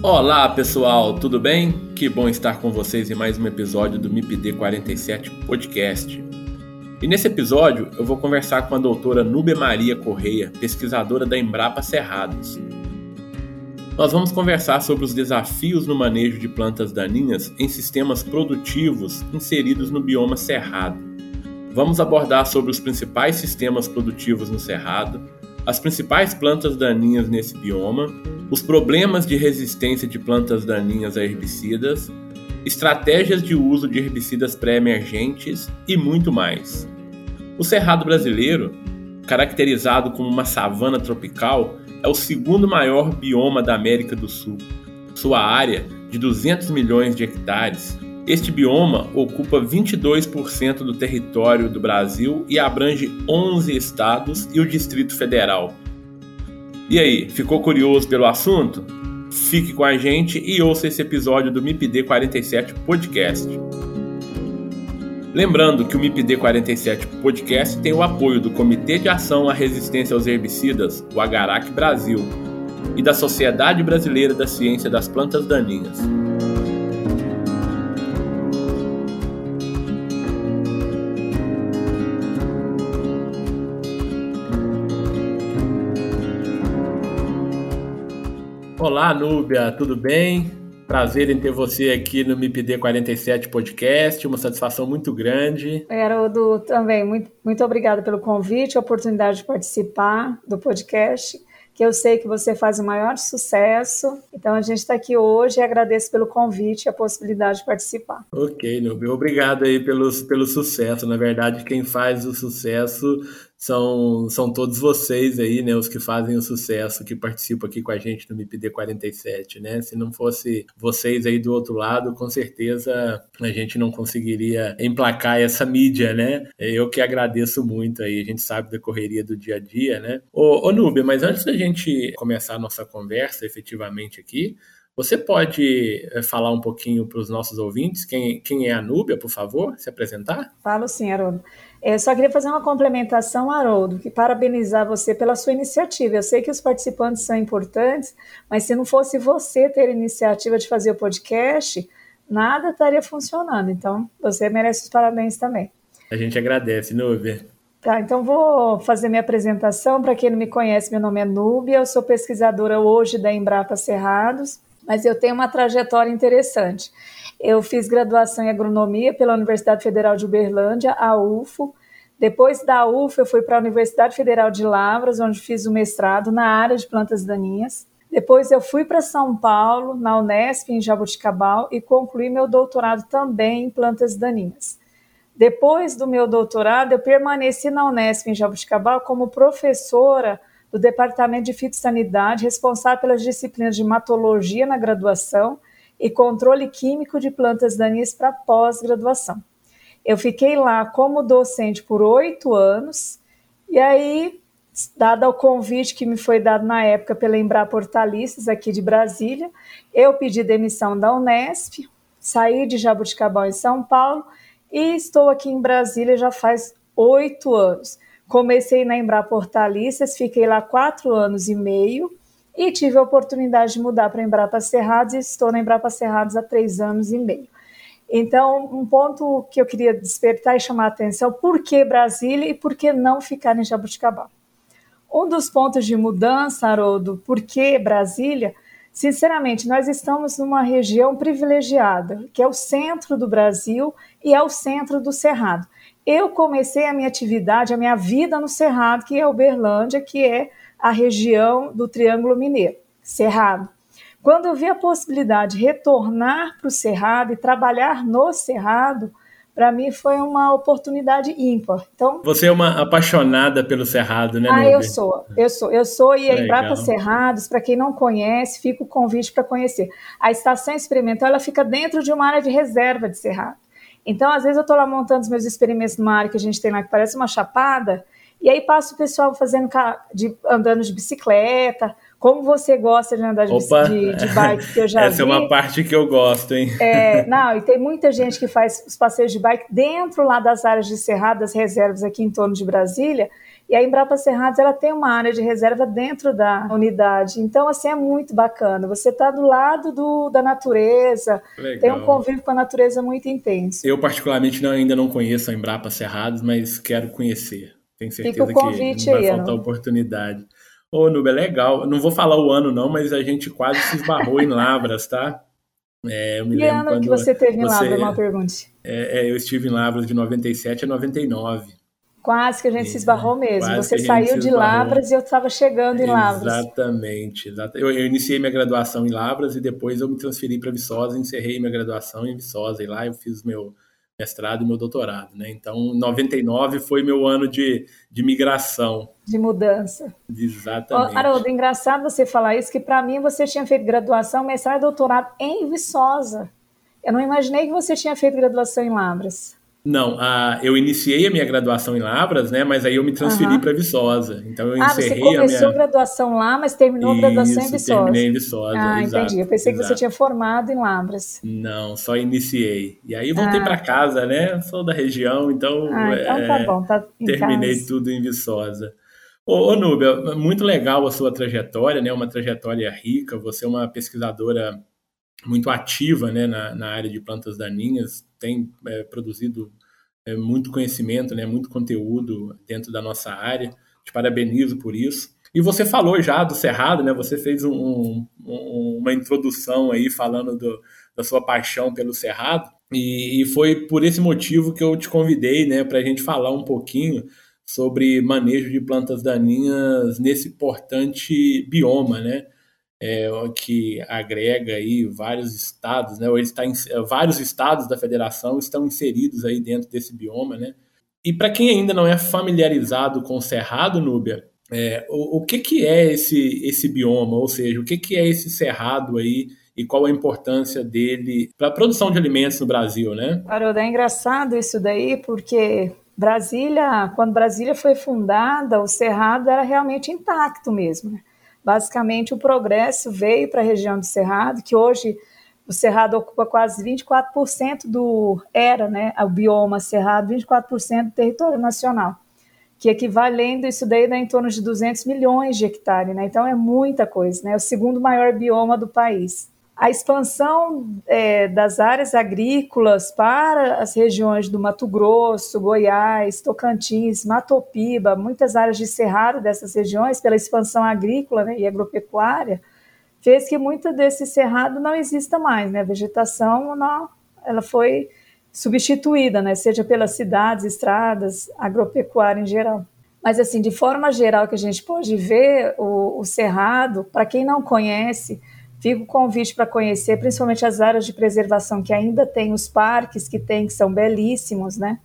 Olá pessoal, tudo bem? Que bom estar com vocês em mais um episódio do MIPD 47 Podcast. E nesse episódio eu vou conversar com a doutora Nube Maria Correia, pesquisadora da Embrapa Cerrados. Nós vamos conversar sobre os desafios no manejo de plantas daninhas em sistemas produtivos inseridos no bioma cerrado. Vamos abordar sobre os principais sistemas produtivos no cerrado, as principais plantas daninhas nesse bioma, os problemas de resistência de plantas daninhas a herbicidas, estratégias de uso de herbicidas pré-emergentes e muito mais. O cerrado brasileiro, caracterizado como uma savana tropical, é o segundo maior bioma da América do Sul. Sua área, de 200 milhões de hectares, este bioma ocupa 22% do território do Brasil e abrange 11 estados e o Distrito Federal. E aí, ficou curioso pelo assunto? Fique com a gente e ouça esse episódio do MIPD 47 Podcast. Lembrando que o MIPD 47 Podcast tem o apoio do Comitê de Ação à Resistência aos Herbicidas, o Agarac Brasil, e da Sociedade Brasileira da Ciência das Plantas Daninhas. Olá, Núbia, tudo bem? Prazer em ter você aqui no MIPD 47 Podcast, uma satisfação muito grande. Haroldo, também, muito, muito obrigada pelo convite, a oportunidade de participar do podcast, que eu sei que você faz o maior sucesso. Então, a gente está aqui hoje e agradeço pelo convite e a possibilidade de participar. Ok, Núbia, obrigado aí pelo, pelo sucesso. Na verdade, quem faz o sucesso são, são todos vocês aí, né, os que fazem o sucesso, que participam aqui com a gente no MIPD 47, né? Se não fosse vocês aí do outro lado, com certeza a gente não conseguiria emplacar essa mídia, né? Eu que agradeço muito aí, a gente sabe da correria do dia a dia, né? Ô, ô Núbia, mas antes da gente começar a nossa conversa efetivamente aqui, você pode eh, falar um pouquinho para os nossos ouvintes quem, quem é a Núbia, por favor, se apresentar? Falo sim, Haroldo. Eu só queria fazer uma complementação, Haroldo, que parabenizar você pela sua iniciativa. Eu sei que os participantes são importantes, mas se não fosse você ter a iniciativa de fazer o podcast, nada estaria funcionando. Então, você merece os parabéns também. A gente agradece, Núbia. Tá, então vou fazer minha apresentação. Para quem não me conhece, meu nome é Núbia, eu sou pesquisadora hoje da Embrapa Cerrados, mas eu tenho uma trajetória interessante. Eu fiz graduação em agronomia pela Universidade Federal de Uberlândia, a UFO. Depois da UFO, eu fui para a Universidade Federal de Lavras, onde fiz o mestrado na área de plantas daninhas. Depois eu fui para São Paulo, na Unesp, em Jabuticabal, e concluí meu doutorado também em plantas daninhas. Depois do meu doutorado, eu permaneci na Unesp, em Jabuticabal, como professora do Departamento de Fitossanidade, responsável pelas disciplinas de hematologia na graduação e controle químico de plantas daninhas para pós-graduação. Eu fiquei lá como docente por oito anos, e aí, dado o convite que me foi dado na época pela Embrapa Hortaliças, aqui de Brasília, eu pedi demissão da Unesp, saí de Jabuticabal em São Paulo e estou aqui em Brasília já faz oito anos. Comecei na Embrapa Hortaliças, fiquei lá quatro anos e meio e tive a oportunidade de mudar para Embrapa Cerrados e estou na Embrapa Cerrados há três anos e meio. Então, um ponto que eu queria despertar e chamar a atenção, por que Brasília e por que não ficar em Jabuticabal? Um dos pontos de mudança, Haroldo, por que Brasília? Sinceramente, nós estamos numa região privilegiada, que é o centro do Brasil e é o centro do Cerrado. Eu comecei a minha atividade, a minha vida no Cerrado, que é Uberlândia, que é a região do Triângulo Mineiro, Cerrado. Quando eu vi a possibilidade de retornar para o Cerrado e trabalhar no Cerrado, para mim foi uma oportunidade ímpar. Então, você é uma apaixonada pelo Cerrado, né? Ah, eu sou, eu sou, eu sou e a Embrapa Cerrados, para quem não conhece, fica o convite para conhecer. A estação experimental ela fica dentro de uma área de reserva de Cerrado. Então, às vezes eu estou lá montando os meus experimentos numa área que a gente tem lá que parece uma chapada, e aí passa o pessoal fazendo de, andando de bicicleta. Como você gosta de andar de, de, de bike, que eu já Essa vi. é uma parte que eu gosto, hein? É, não, e tem muita gente que faz os passeios de bike dentro lá das áreas de cerrado, das reservas aqui em torno de Brasília. E a Embrapa Cerrados ela tem uma área de reserva dentro da unidade. Então, assim, é muito bacana. Você está do lado do, da natureza, Legal. tem um convívio com a natureza muito intenso. Eu, particularmente, não, ainda não conheço a Embrapa Cerrados, mas quero conhecer. Tenho certeza convite que não vai aí, faltar oportunidade. Ô, Nube, é legal. Não vou falar o ano, não, mas a gente quase se esbarrou em Lavras, tá? É, eu me que ano que você teve em Lavras, uma pergunta? É, é, eu estive em Lavras de 97 a 99. Quase que a gente se esbarrou mesmo. Você saiu de Lavras e eu estava chegando em Lavras. Exatamente. Eu, eu, iniciei minha graduação em Lavras e depois eu me transferi para Viçosa, encerrei minha graduação em Viçosa. E lá eu fiz meu mestrado e meu doutorado, né? Então, 99 foi meu ano de, de migração. De mudança. Exatamente. Oh, Haroldo, engraçado você falar isso, que para mim você tinha feito graduação, mestrado e doutorado em Viçosa. Eu não imaginei que você tinha feito graduação em Lavras. Não, a, eu iniciei a minha graduação em Lavras, né? Mas aí eu me transferi uhum. para Viçosa. Então eu ah, encerrei você começou a minha graduação lá, mas terminou a graduação em Viçosa. terminei em Viçosa. Ah, exato, entendi. Eu pensei exato. que você tinha formado em Lavras. Não, só iniciei. E aí voltei ah. para casa, né? Sou da região, então, ah, então é, tá bom, tá terminei casa. tudo em Viçosa. Ô, ô Núbia, muito legal a sua trajetória, né? Uma trajetória rica. Você é uma pesquisadora muito ativa, né? Na, na área de plantas daninhas, tem é, produzido é, muito conhecimento, né, muito conteúdo dentro da nossa área. Te parabenizo por isso. E você falou já do Cerrado, né? Você fez um, um, uma introdução aí falando do, da sua paixão pelo Cerrado. E, e, foi por esse motivo que eu te convidei, né, para a gente falar um pouquinho sobre manejo de plantas daninhas nesse importante bioma, né? É, que agrega aí vários estados, né? Ele está em, vários estados da federação estão inseridos aí dentro desse bioma, né? E para quem ainda não é familiarizado com o cerrado, Núbia, é, o, o, que, que é esse, esse bioma? Ou seja, o que, que é esse cerrado aí e qual a importância dele para a produção de alimentos no Brasil, né? Haroldo, é engraçado isso daí, porque Brasília, quando Brasília foi fundada, o cerrado era realmente intacto mesmo, né? Basicamente, o progresso veio para a região do Cerrado, que hoje o Cerrado ocupa quase 24% do era, né, o bioma Cerrado, 24% do território nacional, que equivalendo isso daí dá em torno de 200 milhões de hectares, né? Então é muita coisa, né? É o segundo maior bioma do país a expansão é, das áreas agrícolas para as regiões do Mato Grosso, Goiás, Tocantins, Matopiba, muitas áreas de cerrado dessas regiões, pela expansão agrícola né, e agropecuária, fez que muito desse cerrado não exista mais, né? A vegetação não, ela foi substituída, né? Seja pelas cidades, estradas, agropecuária em geral. Mas assim, de forma geral que a gente pode ver o, o cerrado, para quem não conhece, Fica o convite para conhecer, principalmente as áreas de preservação que ainda tem os parques que tem, que são belíssimos, né?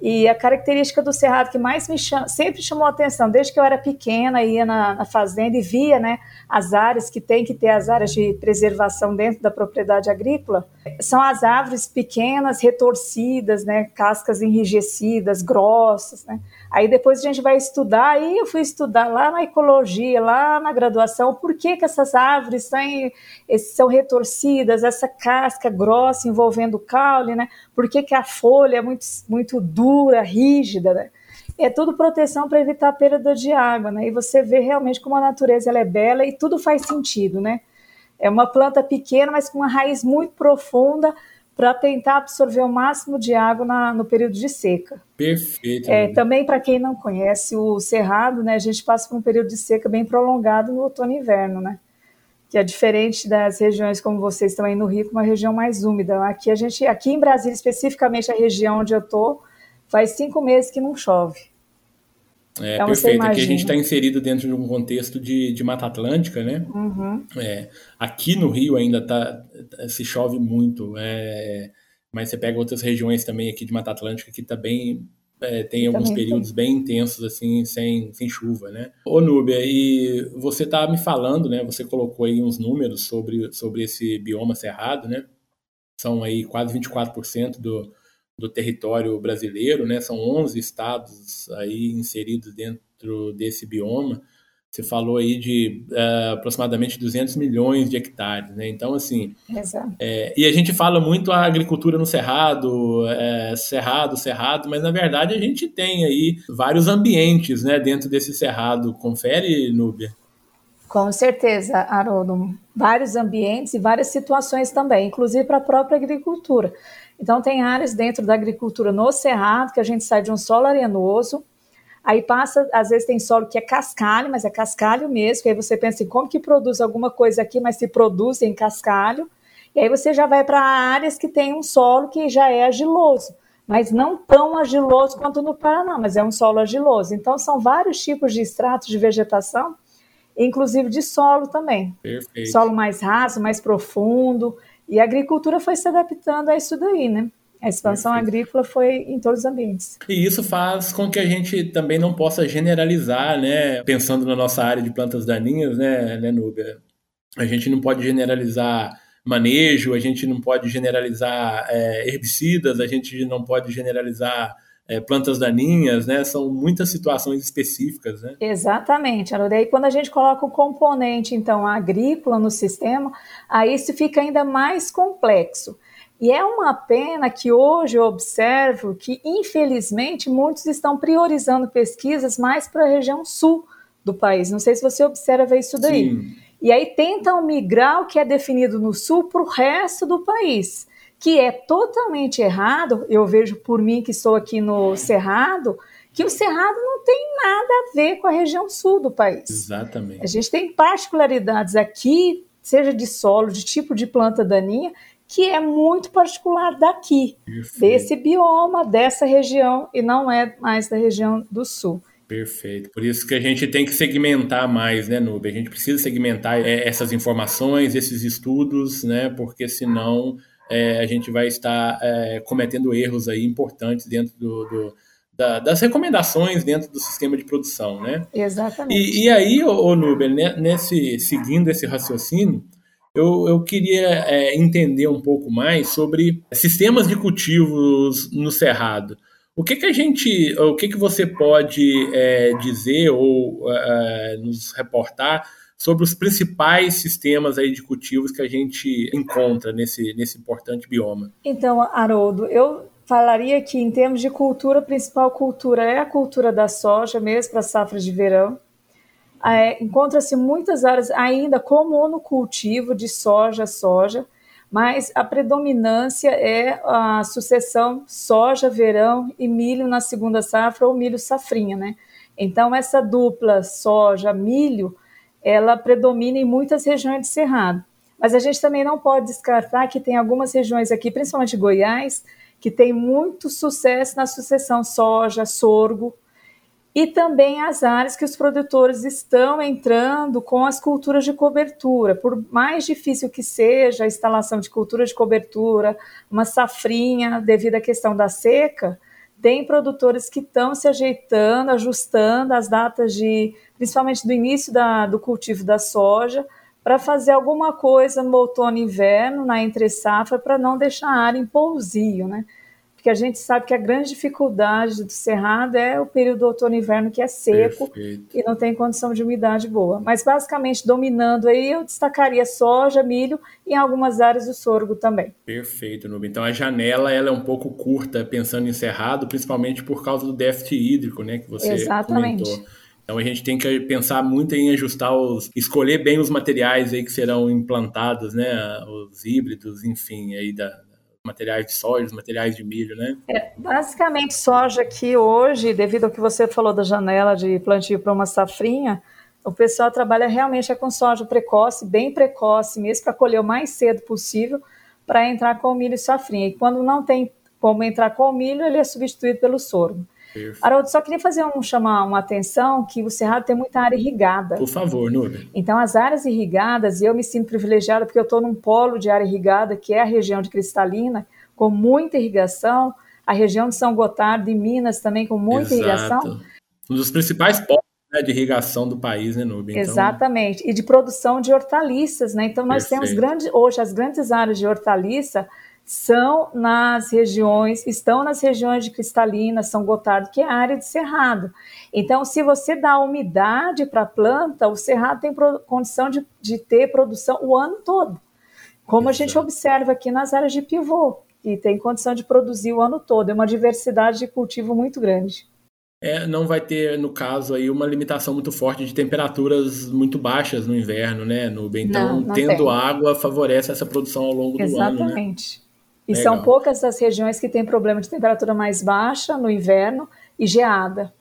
E a característica do cerrado que mais me chama, sempre chamou atenção, desde que eu era pequena, ia na, na, fazenda e via né, as áreas que tem que ter as áreas de preservação dentro da propriedade agrícola, são as árvores pequenas, retorcidas, né, cascas enrijecidas, grossas. Né. Aí depois a gente vai estudar, aí eu fui estudar lá na ecologia, lá na graduação, por que, que essas árvores são, são retorcidas, essa casca grossa envolvendo o caule, né? Por que, que a folha é muito, muito dura, rígida, né? É tudo proteção para evitar a perda de água, né? E você vê realmente como a natureza ela é bela e tudo faz sentido, né? É uma planta pequena, mas com uma raiz muito profunda, para tentar absorver o máximo de água na, no período de seca. Perfeito. É, também, para quem não conhece o Cerrado, né, a gente passa por um período de seca bem prolongado no outono e inverno, né? Que é diferente das regiões como vocês estão aí no Rio, uma região mais úmida. Aqui a gente, aqui em Brasília, especificamente a região onde eu tô, faz cinco meses que não chove. É, então, perfeito. Aqui a gente está inserido dentro de um contexto de, de Mata Atlântica, né? Uhum. É, aqui no Rio ainda tá, se chove muito, é, mas você pega outras regiões também aqui de Mata Atlântica que também é, tem alguns períodos tem. bem intensos assim, sem, sem chuva, né? Ô Núbia, e você tá me falando, né? Você colocou aí uns números sobre, sobre esse bioma cerrado, né? São aí quase 24% do, do território brasileiro, né? São 11 estados aí inseridos dentro desse bioma. Você falou aí de uh, aproximadamente 200 milhões de hectares, né? Então, assim... É, e a gente fala muito a agricultura no cerrado, é, cerrado, cerrado, mas na verdade a gente tem aí vários ambientes, né? Dentro desse cerrado. Confere, Núbia? Com certeza, Haroldo. Vários ambientes e várias situações também, inclusive para a própria agricultura. Então, tem áreas dentro da agricultura no cerrado que a gente sai de um solo arenoso, aí passa, às vezes tem solo que é cascalho, mas é cascalho mesmo, que aí você pensa em como que produz alguma coisa aqui, mas se produz em cascalho, e aí você já vai para áreas que tem um solo que já é argiloso, mas não tão argiloso quanto no Paraná, mas é um solo argiloso. Então, são vários tipos de estratos de vegetação, inclusive de solo também. Perfeito. Solo mais raso, mais profundo, e a agricultura foi se adaptando a isso daí, né? A expansão Perfeito. agrícola foi em todos os ambientes. E isso faz com que a gente também não possa generalizar, né? Pensando na nossa área de plantas daninhas, né, né Núbia? A gente não pode generalizar manejo, a gente não pode generalizar é, herbicidas, a gente não pode generalizar é, plantas daninhas, né? São muitas situações específicas, né? Exatamente. Aí quando a gente coloca o componente, então, agrícola no sistema, aí isso fica ainda mais complexo. E é uma pena que hoje eu observo que, infelizmente, muitos estão priorizando pesquisas mais para a região sul do país. Não sei se você observa isso daí. Sim. E aí tentam migrar o que é definido no sul para o resto do país que é totalmente errado. Eu vejo por mim que sou aqui no Cerrado, que o Cerrado não tem nada a ver com a região sul do país. Exatamente. A gente tem particularidades aqui, seja de solo, de tipo de planta daninha, que é muito particular daqui, Perfeito. desse bioma, dessa região, e não é mais da região do sul. Perfeito. Por isso que a gente tem que segmentar mais, né, Nube? A gente precisa segmentar é, essas informações, esses estudos, né? Porque senão é, a gente vai estar é, cometendo erros aí importantes dentro do, do da, das recomendações dentro do sistema de produção, né? Exatamente. E, e aí, ô, Nubel, nesse, seguindo esse raciocínio, eu, eu queria é, entender um pouco mais sobre sistemas de cultivos no cerrado. O que, que a gente, o que, que você pode é, dizer ou é, nos reportar sobre os principais sistemas aí de cultivos que a gente encontra nesse, nesse importante bioma. Então, Haroldo, eu falaria que em termos de cultura, a principal cultura é a cultura da soja, mesmo para safra de verão. É, Encontra-se muitas áreas ainda com monocultivo de soja soja, mas a predominância é a sucessão soja, verão e milho na segunda safra ou milho safrinha, né? Então, essa dupla soja-milho ela predomina em muitas regiões de cerrado. Mas a gente também não pode descartar que tem algumas regiões aqui, principalmente Goiás, que tem muito sucesso na sucessão soja, sorgo, e também as áreas que os produtores estão entrando com as culturas de cobertura. Por mais difícil que seja a instalação de cultura de cobertura, uma safrinha devido à questão da seca, tem produtores que estão se ajeitando, ajustando as datas de, principalmente do início da, do cultivo da soja, para fazer alguma coisa no outono e inverno, na entre safra, para não deixar a área em pousio, né? Porque a gente sabe que a grande dificuldade do cerrado é o período outono e inverno que é seco Perfeito. e não tem condição de umidade boa. Mas basicamente dominando aí eu destacaria soja, milho e em algumas áreas o sorgo também. Perfeito, Nubia. Então a janela ela é um pouco curta pensando em cerrado, principalmente por causa do déficit hídrico, né, que você Exatamente. comentou. Então a gente tem que pensar muito em ajustar os, escolher bem os materiais aí que serão implantados, né, os híbridos, enfim, aí da, materiais de soja, materiais de milho, né? É, basicamente, soja que hoje, devido ao que você falou da janela de plantio para uma safrinha, o pessoal trabalha realmente é com soja precoce, bem precoce mesmo, para colher o mais cedo possível, para entrar com o milho safrinha. E quando não tem como entrar com o milho, ele é substituído pelo sorgo. Haroldo, só queria fazer um chamar uma atenção que o Cerrado tem muita área irrigada. Por favor, Núbia. Então, as áreas irrigadas, e eu me sinto privilegiada porque eu estou num polo de área irrigada, que é a região de Cristalina, com muita irrigação, a região de São Gotardo e Minas também com muita Exato. irrigação. Um dos principais polos né, de irrigação do país, né, Núbia? Então... Exatamente, e de produção de hortaliças, né? Então, nós Perfeito. temos grandes, hoje, as grandes áreas de hortaliça são nas regiões, estão nas regiões de Cristalina, São Gotardo, que é área de cerrado. Então, se você dá umidade para a planta, o cerrado tem condição de, de, ter produção o ano todo, como Exato. a gente observa aqui nas áreas de pivô, que tem condição de produzir o ano todo. É uma diversidade de cultivo muito grande. É, não vai ter, no caso, aí uma limitação muito forte de temperaturas muito baixas no inverno, né, Nubia? Então, não, não tendo tem. água, favorece essa produção ao longo Exatamente. do ano. Né? E Legal. são poucas as regiões que têm problema de temperatura mais baixa no inverno e geada.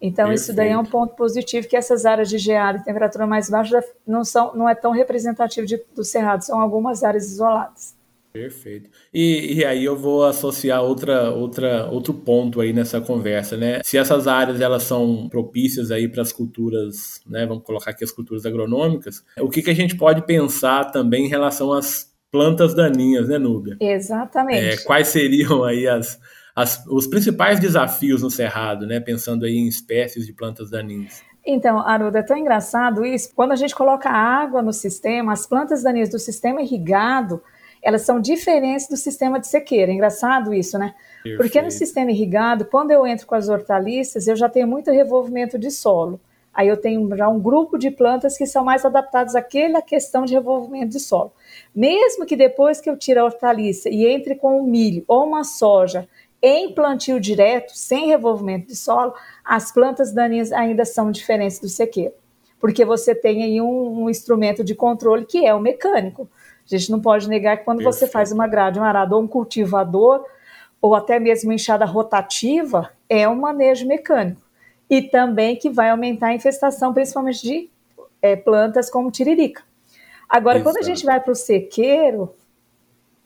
Então, Perfeito. isso daí é um ponto positivo, que essas áreas de geada e temperatura mais baixa não, são, não é tão representativo de, do cerrado, são algumas áreas isoladas. Perfeito. E, e, aí eu vou associar outra, outra, outro ponto aí nessa conversa, né? Se essas áreas elas são propícias aí para as culturas, né? Vamos colocar aqui as culturas agronômicas. O que, que a gente pode pensar também em relação às plantas daninhas, né, Núbia? Exatamente. É, quais seriam aí as, as, os principais desafios no cerrado, né? Pensando aí em espécies de plantas daninhas. Então, Aruda, é tão engraçado isso. Quando a gente coloca água no sistema, as plantas daninhas do sistema irrigado, elas são diferentes do sistema de sequeira. É engraçado isso, né? Perfeito. Porque no sistema irrigado, quando eu entro com as hortaliças, eu já tenho muito revolvimento de solo. Aí eu tenho já um grupo de plantas que são mais adaptadas àquela questão de revolvimento de solo. Mesmo que depois que eu tire a hortaliça e entre com o milho ou uma soja em plantio direto, sem revolvimento de solo, as plantas daninhas ainda são diferentes do sequeiro. Porque você tem aí um, um instrumento de controle que é o mecânico. A gente não pode negar que quando Perfeito. você faz uma grade, um arado ou um cultivador, ou até mesmo enxada rotativa, é um manejo mecânico e também que vai aumentar a infestação, principalmente de é, plantas como tiririca. Agora, Isso. quando a gente vai para o sequeiro,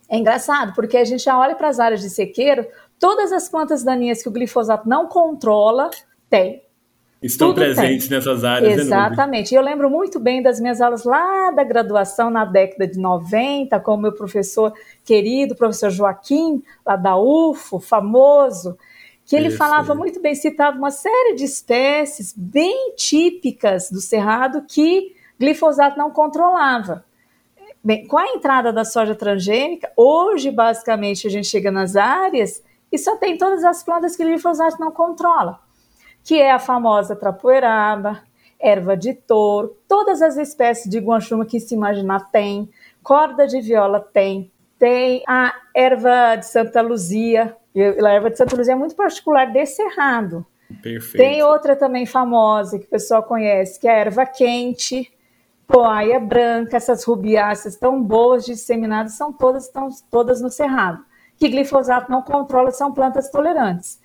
é engraçado, porque a gente já olha para as áreas de sequeiro, todas as plantas daninhas que o glifosato não controla, tem. Estão Tudo presentes tem. nessas áreas. Né, Exatamente. E eu lembro muito bem das minhas aulas lá da graduação, na década de 90, com o meu professor querido, professor Joaquim, lá da UFO, famoso que ele Isso, falava muito bem, citava uma série de espécies bem típicas do cerrado que glifosato não controlava. Bem, com a entrada da soja transgênica, hoje basicamente a gente chega nas áreas e só tem todas as plantas que o glifosato não controla, que é a famosa trapoeraba, erva de touro, todas as espécies de guanchuma que se imaginar tem, corda de viola tem, tem a erva de Santa Luzia, e a erva de Santa Luzia é muito particular desse cerrado. Perfeito. Tem outra também famosa que o pessoal conhece, que é a erva quente, poaia branca, essas rubiáceas tão boas, disseminadas, são todas, estão todas no cerrado. Que glifosato não controla, são plantas tolerantes.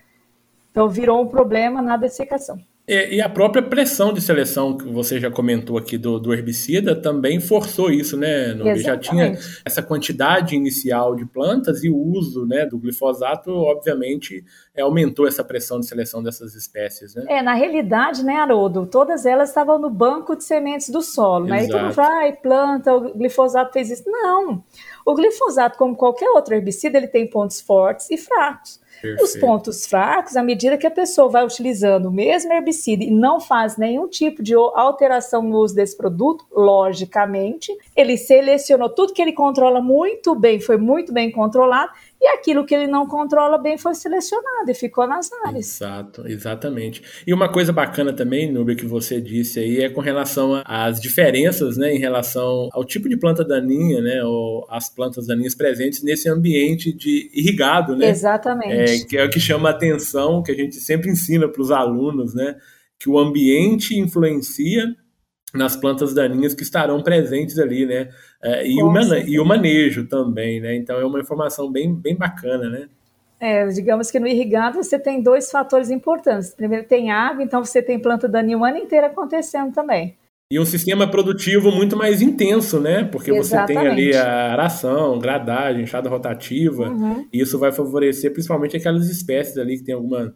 Então virou um problema na dessecação. E, a própria pressão de seleção que você já comentou aqui do, do herbicida também forçou isso, né? No, já tinha essa quantidade inicial de plantas e o uso né, do glifosato, obviamente, é, aumentou essa pressão de seleção dessas espécies, né? É, na realidade, né, Haroldo, todas elas estavam no banco de sementes do solo, né? E tudo vai, planta, o glifosato fez isso. Não, o glifosato, como qualquer outro herbicida, ele tem pontos fortes e fracos. Perfeito. Os pontos fracos, à medida que a pessoa vai utilizando o mesmo herbicida e não faz nenhum tipo de alteração no uso desse produto, logicamente, ele selecionou tudo que ele controla muito bem, foi muito bem controlado, e aquilo que ele não controla bem foi selecionado e ficou nas áreas. Exato, exatamente. E uma coisa bacana também, Nubia, que você disse aí, é com relação às diferenças, né, em relação ao tipo de planta daninha, né, ou as plantas daninhas presentes nesse ambiente de irrigado, né? Exatamente. É, que é o que chama a atenção, que a gente sempre ensina para os alunos, né, que o ambiente influencia nas plantas daninhas que estarão presentes ali, né? É, e, o e o manejo também, né? Então é uma informação bem, bem bacana, né? É, digamos que no irrigado você tem dois fatores importantes. Primeiro tem água, então você tem planta daninha o ano inteiro acontecendo também. E um sistema produtivo muito mais intenso, né? Porque Exatamente. você tem ali a aração, gradagem, enxada rotativa, uhum. e isso vai favorecer principalmente aquelas espécies ali que tem alguma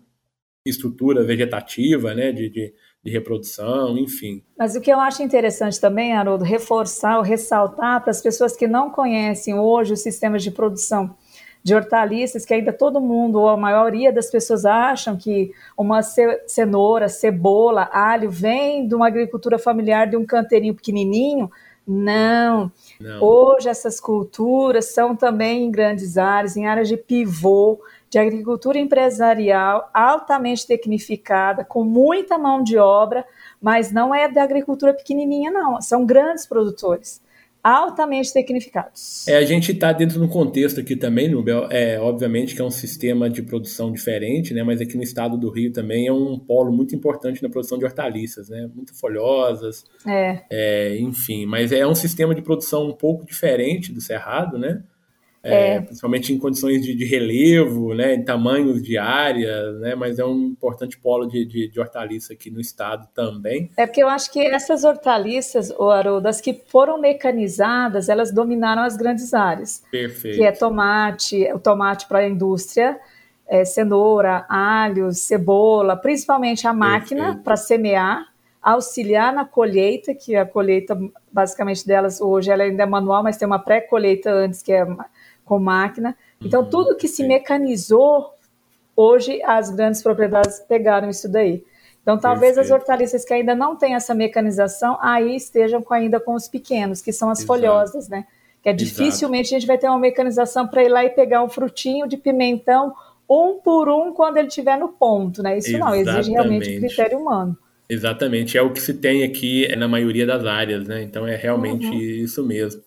estrutura vegetativa, né? de, de de reprodução, enfim. Mas o que eu acho interessante também, Haroldo, reforçar ou ressaltar para as pessoas que não conhecem hoje os sistemas de produção de hortaliças, que ainda todo mundo, ou a maioria das pessoas acham que uma cenoura, cebola, alho vem de uma agricultura familiar de um canteirinho pequenininho. Não. Não. Hoje essas culturas são também em grandes áreas, em áreas de pivô, de agricultura empresarial altamente tecnificada, com muita mão de obra, mas não é da agricultura pequenininha, não. São grandes produtores altamente tecnificados. É, a gente está dentro de um contexto aqui também, Nubel, é, obviamente que é um sistema de produção diferente, né, mas aqui no estado do Rio também é um polo muito importante na produção de hortaliças, né, muito folhosas, é. É, enfim, mas é um sistema de produção um pouco diferente do Cerrado, né, é, é. principalmente em condições de, de, relevo, né, em tamanhos de área, né, mas é um importante polo de, de, de, hortaliça aqui no estado também. É porque eu acho que essas hortaliças, o Haroldo, as que foram mecanizadas, elas dominaram as grandes áreas. Perfeito. Que é tomate, o tomate para a indústria, é, cenoura, alho, cebola, principalmente a máquina para semear, auxiliar na colheita, que a colheita basicamente delas hoje ela ainda é manual, mas tem uma pré-colheita antes que é com máquina. Então, uhum, tudo que se mecanizou, hoje as grandes propriedades pegaram isso daí. Então, talvez Perfeito. as hortaliças que ainda não têm essa mecanização, aí estejam com, ainda com os pequenos, que são as Exato. folhosas, né? Que é Exato. dificilmente a gente vai ter uma mecanização para ir lá e pegar um frutinho de pimentão um por um quando ele estiver no ponto, né? Isso Exatamente. não, exige realmente critério humano. Exatamente, é o que se tem aqui na maioria das áreas, né? Então é realmente uhum. isso mesmo.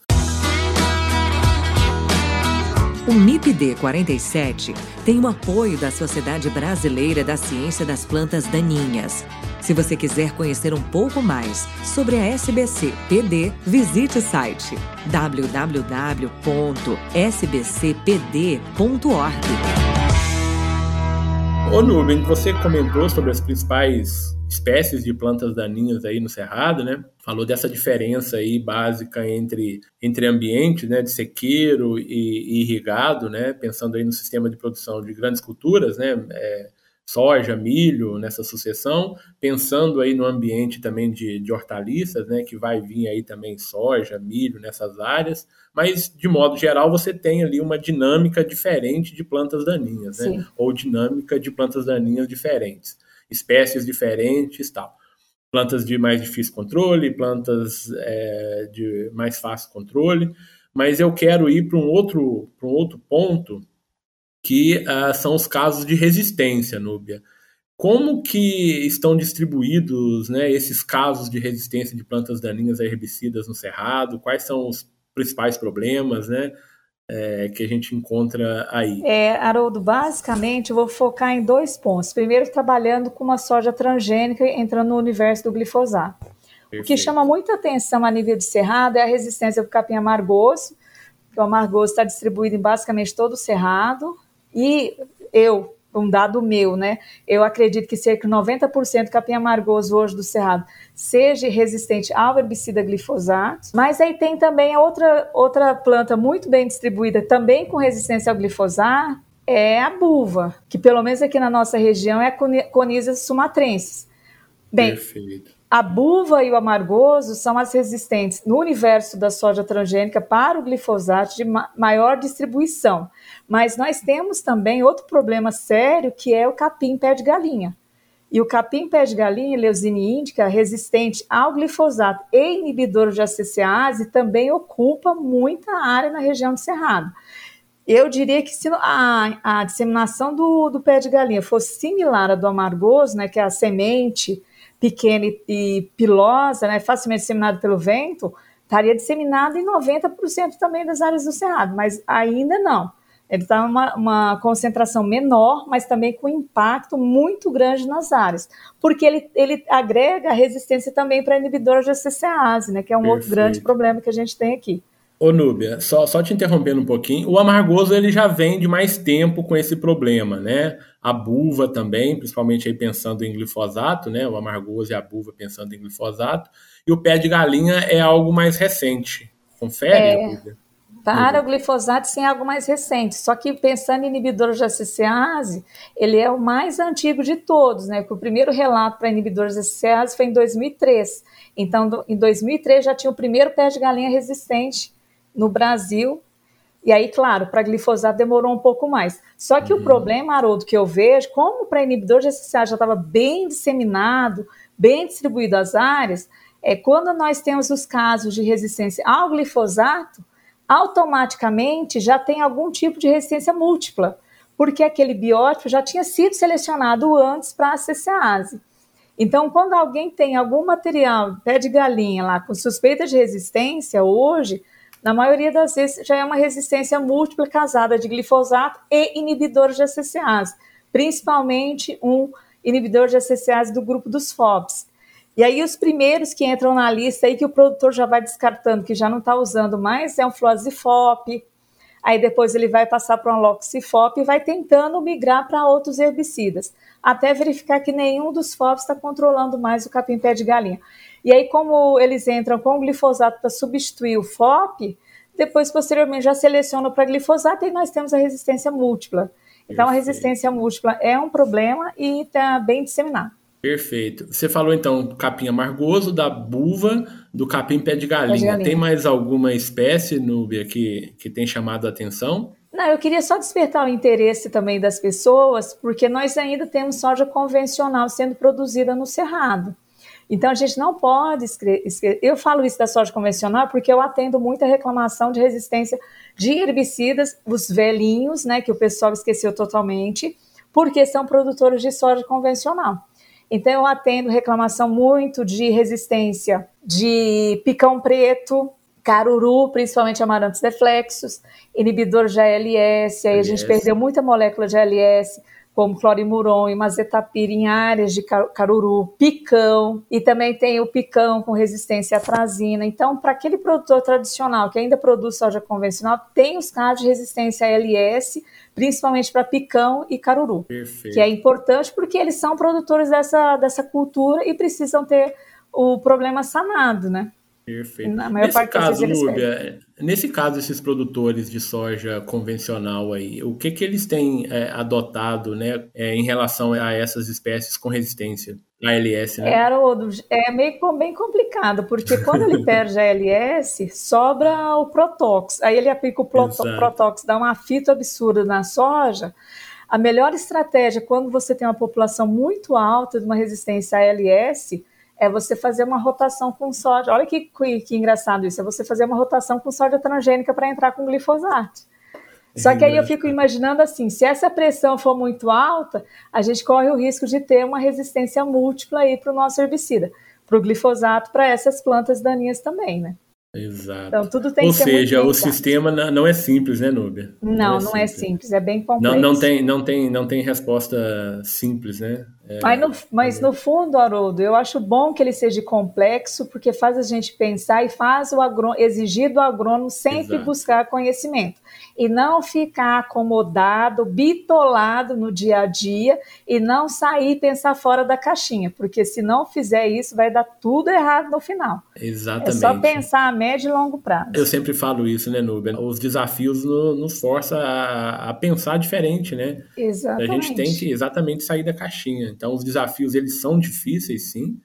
O MIPD 47 tem o apoio da Sociedade Brasileira da Ciência das Plantas Daninhas. Se você quiser conhecer um pouco mais sobre a SBC PD, visite o site www.sbcpd.org. Ô Nubem, você comentou sobre as principais espécies de plantas daninhas aí no cerrado, né? Falou dessa diferença aí básica entre, entre ambiente, né, de sequeiro e, e irrigado, né? Pensando aí no sistema de produção de grandes culturas, né? É, soja, milho nessa sucessão, pensando aí no ambiente também de, de hortaliças, né, que vai vir aí também soja, milho nessas áreas, mas de modo geral você tem ali uma dinâmica diferente de plantas daninhas, né, ou dinâmica de plantas daninhas diferentes espécies diferentes tal. Plantas de mais difícil controle, plantas é, de mais fácil controle, mas eu quero ir para um outro, para um outro ponto que uh, são os casos de resistência, Núbia. Como que estão distribuídos né, esses casos de resistência de plantas daninhas a herbicidas no cerrado? Quais são os principais problemas, né? é, que a gente encontra aí? É, Haroldo, basicamente eu vou focar em dois pontos. Primeiro, trabalhando com uma soja transgênica entrando no universo do glifosato. Perfeito. O que chama muita atenção a nível de cerrado é a resistência do capim amargoso, que o amargoso está distribuído em basicamente todo o cerrado. E eu, um dado meu, né? Eu acredito que cerca de 90% do capim amargoso hoje do cerrado seja resistente ao herbicida glifosato. Mas aí tem também outra, outra planta muito bem distribuída, também com resistência ao glifosato, é a buva, que pelo menos aqui na nossa região é a Conisa sumatrensis. Bem, Perfeito. A buva e o amargoso são as resistentes no universo da soja transgênica para o glifosato de maior distribuição. Mas nós temos também outro problema sério que é o capim pé de galinha. E o capim pé de galinha, Leucine índica, resistente ao glifosato e inibidor de ACCase, também ocupa muita área na região do Cerrado. Eu diria que se a, a disseminação do, do pé de galinha fosse similar à do amargoso, né, que é a semente pequena e, pilosa, né, facilmente disseminada pelo vento, estaria disseminado em 90% também das áreas do cerrado, mas ainda não. Ele está uma, uma concentração menor, mas também com impacto muito grande nas áreas, porque ele, ele agrega resistência também para inibidores de CCase, né, que é um Perfeito. outro grande problema que a gente tem aqui. Ô Núbia, só, só te interrompendo um pouquinho, o amargoso ele já vem de mais tempo com esse problema, né? A buva também, principalmente aí pensando em glifosato, né? O amargoso e a buva pensando em glifosato. E o pé de galinha é algo mais recente. Confere, é, Núbia? Para o glifosato, sim, é algo mais recente. Só que pensando em inibidores de ACCase, ele é o mais antigo de todos, né? o primeiro relato para inibidores de ACCase foi em 2003. Então, em 2003 já tinha o primeiro pé de galinha resistente no Brasil. E aí, claro, para glifosato demorou um pouco mais. Só que uhum. o problema, Haroldo, que eu vejo, como para inibidor de ACCase já estava bem disseminado, bem distribuído às áreas, é quando nós temos os casos de resistência ao glifosato, automaticamente já tem algum tipo de resistência múltipla, porque aquele biótipo já tinha sido selecionado antes para a CCase. Então, quando alguém tem algum material, pé de galinha lá, com suspeita de resistência, hoje, na maioria das vezes já é uma resistência múltipla casada de glifosato e inibidores de ACCase, principalmente um inibidor de ACCase do grupo dos FOBs, e aí os primeiros que entram na lista aí que o produtor já vai descartando, que já não está usando mais, é um fluazifop. Aí depois ele vai passar para um loxifop e vai tentando migrar para outros herbicidas, até verificar que nenhum dos FOPs está controlando mais o capim-pé de galinha. E aí como eles entram com o glifosato para substituir o FOP, depois posteriormente já selecionam para glifosato e nós temos a resistência múltipla. Então a resistência múltipla é um problema e está bem disseminado. Perfeito. Você falou então do capim amargoso, da buva, do capim pé de galinha. Pé de galinha. Tem mais alguma espécie, Núbia, que, que tem chamado a atenção? Não, eu queria só despertar o interesse também das pessoas, porque nós ainda temos soja convencional sendo produzida no Cerrado. Então a gente não pode escrever. Eu falo isso da soja convencional porque eu atendo muita reclamação de resistência de herbicidas, os velhinhos, né, que o pessoal esqueceu totalmente, porque são produtores de soja convencional. Então, eu atendo reclamação muito de resistência de picão preto, caruru, principalmente amarantos deflexos, inibidor de ALS, aí a gente perdeu muita molécula de ALS, como clorimuron e mazetapir em áreas de caruru, picão, e também tem o picão com resistência à trazina. Então, para aquele produtor tradicional que ainda produz soja convencional, tem os casos de resistência a ALS, principalmente para picão e caruru, Perfeito. que é importante porque eles são produtores dessa, dessa cultura e precisam ter o problema sanado, né? Perfeito. nesse caso, Núbia, nesse caso, esses produtores de soja convencional aí, o que que eles têm é, adotado, né, é, em relação a essas espécies com resistência à ALS, né? É, é meio bem complicado, porque quando ele perde a ALS, sobra o Protox. Aí ele aplica o Protox, dá uma fita absurda na soja. A melhor estratégia quando você tem uma população muito alta de uma resistência à ALS é você fazer uma rotação com soja. Olha que, que, que engraçado isso, é você fazer uma rotação com soja transgênica para entrar com glifosato. Só que aí eu fico imaginando assim, se essa pressão for muito alta, a gente corre o risco de ter uma resistência múltipla aí para o nosso herbicida, para o glifosato, para essas plantas daninhas também, né? Exato. Então, tudo tem Ou que seja, o sistema não é simples, né, Núbia? Não, não, é, não simples. é, simples. é bem complexo. Não, não, tem, não, tem, não tem resposta simples, né? É, mas, no, mas no fundo, Haroldo, eu acho bom que ele seja complexo, porque faz a gente pensar e faz o agrônomo, exigir do agrônomo sempre Exato. buscar conhecimento. E não ficar acomodado, bitolado no dia a dia e não sair e pensar fora da caixinha, porque se não fizer isso, vai dar tudo errado no final. Exatamente. É só pensar a médio e longo prazo. Eu sempre falo isso, né, Nubia? Os desafios nos forçam a, a pensar diferente, né? Exatamente. A gente tem que exatamente sair da caixinha. Então, os desafios, eles são difíceis, sim.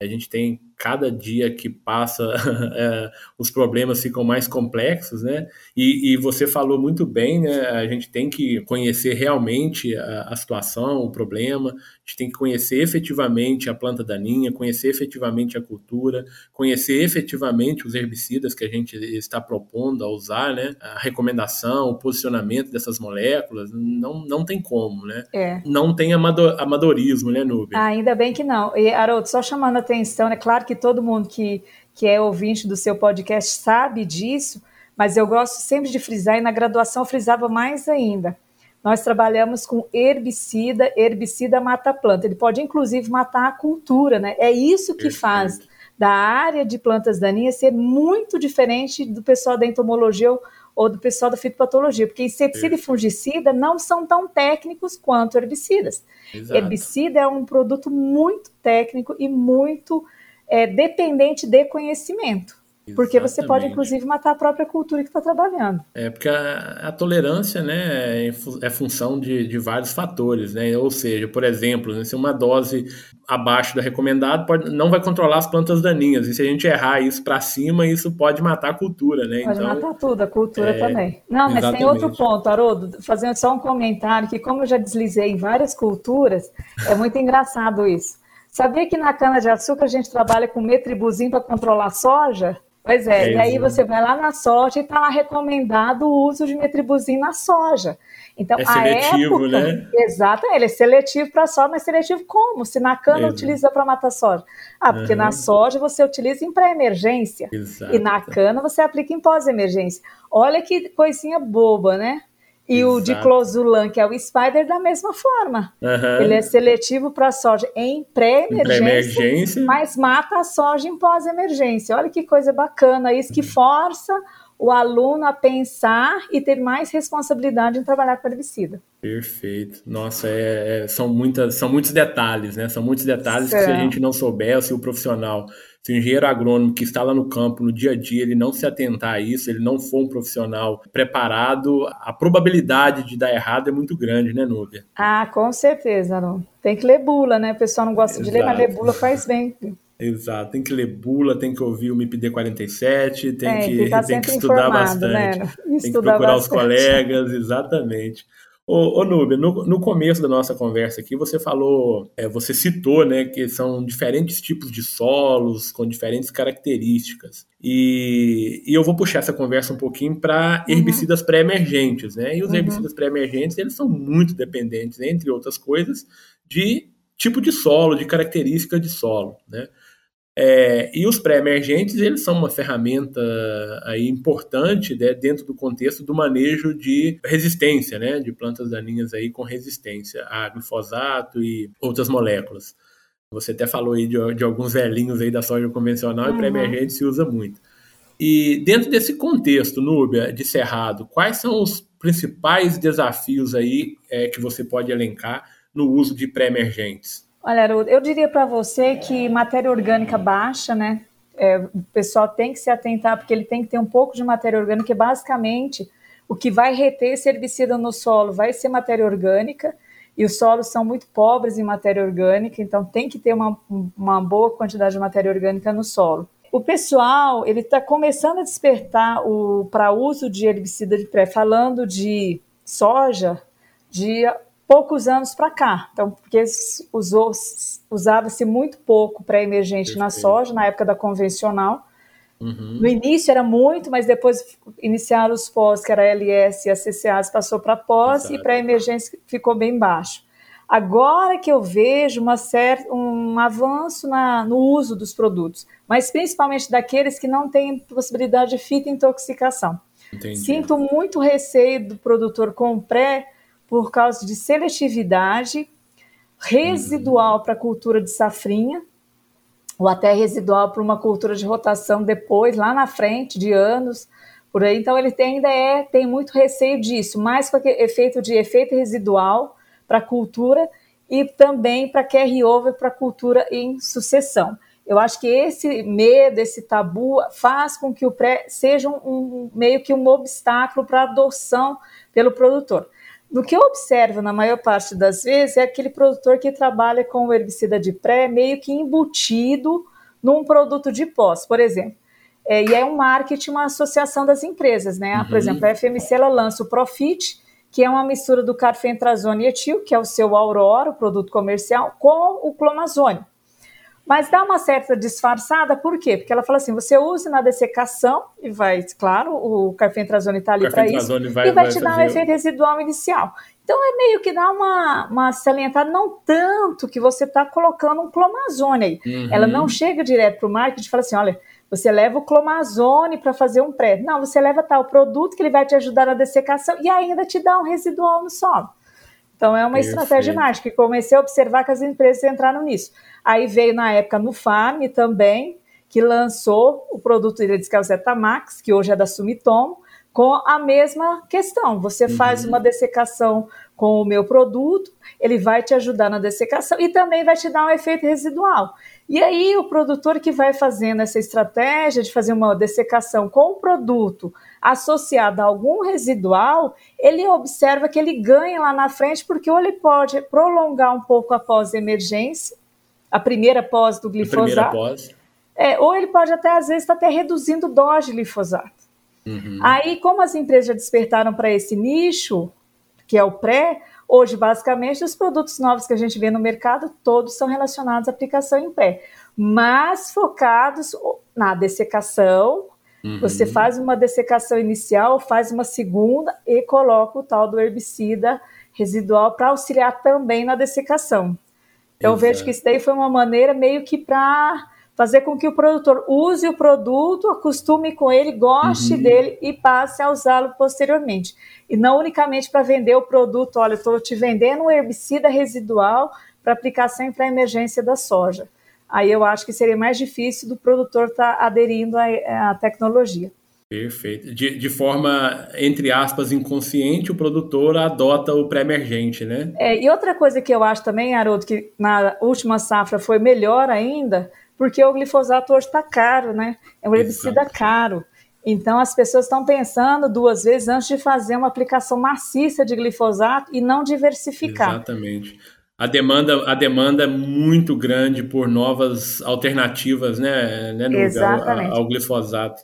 A gente tem cada dia que passa, é, os problemas ficam mais complexos, né? E, e, você falou muito bem, né? A gente tem que conhecer realmente a, a, situação, o problema, a gente tem que conhecer efetivamente a planta daninha, conhecer efetivamente a cultura, conhecer efetivamente os herbicidas que a gente está propondo a usar, né? A recomendação, o posicionamento dessas moléculas, não, não tem como, né? É. Não tem amador, amadorismo, né, Nube? Ah, ainda bem que não. E, Haroldo, só chamando a atenção, é né? claro que que todo mundo que, que é ouvinte do seu podcast sabe disso, mas eu gosto sempre de frisar, e na graduação eu frisava mais ainda. Nós trabalhamos com herbicida, herbicida mata a planta. Ele pode, inclusive, matar a cultura, né? É isso que Perfeito. faz da área de plantas daninhas ser muito diferente do pessoal da entomologia ou, ou do pessoal da fitopatologia, porque inseticida e fungicida não são tão técnicos quanto herbicidas. Exato. Herbicida é um produto muito técnico e muito é, dependente de conhecimento. Porque Exatamente. você pode, inclusive, matar a própria cultura que está trabalhando. É, porque a, a tolerância né, é, é função de, de, vários fatores, né? Ou seja, por exemplo, né, se uma dose abaixo da recomendada pode, não vai controlar as plantas daninhas. E se a gente errar isso para cima, isso pode matar a cultura, né? Pode então, matar tudo, a cultura é, também. Não, mas exatamente. tem outro ponto, Haroldo, fazendo só um comentário, que como eu já deslizei em várias culturas, é muito engraçado isso. Sabia que na cana-de-açúcar a gente trabalha com metribuzin para controlar a soja? Pois é, é e aí você vai lá na soja e está lá recomendado o uso de metribuzin na soja. Então, é seletivo, época, né? Exato, ele é seletivo para soja, mas seletivo como? Se na cana Exato. utiliza para matar soja. Ah, porque uhum. na soja você utiliza em pré-emergência. E na cana você aplica em pós-emergência. Olha que coisinha boba, né? E Exato. o diclosulan, que é o spider, da mesma forma. Uhum. Ele é seletivo para soja em pré-emergência, pré mas mata a soja em pós-emergência. Olha que coisa bacana, isso que uhum. força o aluno a pensar e ter mais responsabilidade em trabalhar com herbicida. Perfeito. Nossa, é, é, são, muitas, são muitos detalhes, né? São muitos detalhes certo. que se a gente não souber, se o profissional se o engenheiro agrônomo que está lá no campo, no dia a dia, ele não se atentar a isso, ele não for um profissional preparado, a probabilidade de dar errado é muito grande, né, Núbia? Ah, com certeza, não. Tem que ler bula, né? O pessoal não gosta Exato. de ler, mas ler bula faz bem. Exato, tem que ler bula, tem que ouvir o MIPD 47, tem, é, que, tá tem que estudar bastante, né? tem que procurar bastante. os colegas, exatamente. Ô, ô Nubia, no, no começo da nossa conversa aqui, você falou, é, você citou, né, que são diferentes tipos de solos com diferentes características. E, e eu vou puxar essa conversa um pouquinho para uhum. herbicidas uhum. pré-emergentes, né? E os uhum. herbicidas pré-emergentes, eles são muito dependentes, entre outras coisas, de tipo de solo, de característica de solo, né? É, e os pré-emergentes, eles são uma ferramenta aí importante né, dentro do contexto do manejo de resistência, né, de plantas daninhas aí com resistência a glifosato e outras moléculas. Você até falou aí de, de alguns velhinhos aí da soja convencional uhum. e pré-emergente se usa muito. E dentro desse contexto, Núbia, de Cerrado, quais são os principais desafios aí é, que você pode elencar no uso de pré-emergentes? Olha, eu diria para você que matéria orgânica baixa, né? É, o pessoal tem que se atentar, porque ele tem que ter um pouco de matéria orgânica, e basicamente o que vai reter esse herbicida no solo vai ser matéria orgânica, e os solos são muito pobres em matéria orgânica, então tem que ter uma, uma boa quantidade de matéria orgânica no solo. O pessoal ele está começando a despertar para uso de herbicida de pré, falando de soja, de poucos anos para cá. Então, porque usava-se muito pouco pré-emergente na soja, na época da convencional. Uhum. No início era muito, mas depois iniciaram os pós, que era LS e a CCAs, passou para pós Exato. e pré-emergência ficou bem baixo. Agora que eu vejo uma certa, um avanço na, no uso dos produtos, mas principalmente daqueles que não têm possibilidade de fitointoxicação. Entendi. Sinto muito receio do produtor com pré, por causa de seletividade, residual uhum. para a cultura de safrinha, ou até residual para uma cultura de rotação depois, lá na frente, de anos, por aí. Então ele tem, ainda é, tem muito receio disso, mais com efeito de efeito residual para a cultura e também para carry over para a cultura em sucessão. Eu acho que esse medo, esse tabu, faz com que o pré seja um, um meio que um obstáculo para a adoção pelo produtor. Do que eu observo na maior parte das vezes é aquele produtor que trabalha com o herbicida de pré meio que embutido num produto de pós, por exemplo. É, e é um marketing, uma associação das empresas, né? Uhum. Por exemplo, a FMC ela lança o Profit, que é uma mistura do carfentrazone etil, que é o seu Aurora, o produto comercial, com o clomazone. Mas dá uma certa disfarçada, por quê? Porque ela fala assim: você usa na dessecação, e vai, claro, o carfentrazone está ali para isso, vai, e vai, vai te dar um efeito residual inicial. Então é meio que dá uma, uma salientada, não tanto que você está colocando um clomazone aí. Uhum. Ela não chega direto para o marketing e fala assim: olha, você leva o clomazone para fazer um pré. Não, você leva tal produto que ele vai te ajudar na dessecação e ainda te dá um residual no solo. Então é uma Perfeito. estratégia mágica. E comecei a observar que as empresas entraram nisso. Aí veio na época no Farm também, que lançou o produto deles, que é o Zetamax, que hoje é da Sumitomo, com a mesma questão. Você uhum. faz uma dessecação com o meu produto, ele vai te ajudar na dessecação e também vai te dar um efeito residual. E aí o produtor que vai fazendo essa estratégia de fazer uma dessecação com o produto associado a algum residual, ele observa que ele ganha lá na frente, porque ou ele pode prolongar um pouco a pós-emergência, a primeira pós do glifosato, pós. É, ou ele pode até, às vezes, estar tá até reduzindo dose de glifosato. Uhum. Aí, como as empresas já despertaram para esse nicho, que é o pré, hoje, basicamente, os produtos novos que a gente vê no mercado, todos são relacionados à aplicação em pé, mas focados na dessecação, Uhum. Você faz uma dessecação inicial, faz uma segunda e coloca o tal do herbicida residual para auxiliar também na dessecação. Então, eu vejo que isso daí foi uma maneira meio que para fazer com que o produtor use o produto, acostume com ele, goste uhum. dele e passe a usá-lo posteriormente. E não unicamente para vender o produto, olha, estou te vendendo um herbicida residual para aplicação para emergência da soja aí eu acho que seria mais difícil do produtor estar tá aderindo à, tecnologia. Perfeito. De, de, forma, entre aspas, inconsciente, o produtor adota o pré-emergente, né? É, e outra coisa que eu acho também, Haroldo, que na última safra foi melhor ainda, porque o glifosato hoje está caro, né? É um herbicida Exato. caro. Então, as pessoas estão pensando duas vezes antes de fazer uma aplicação maciça de glifosato e não diversificar. Exatamente a demanda, a demanda é muito grande por novas alternativas, né, né ao, ao, glifosato.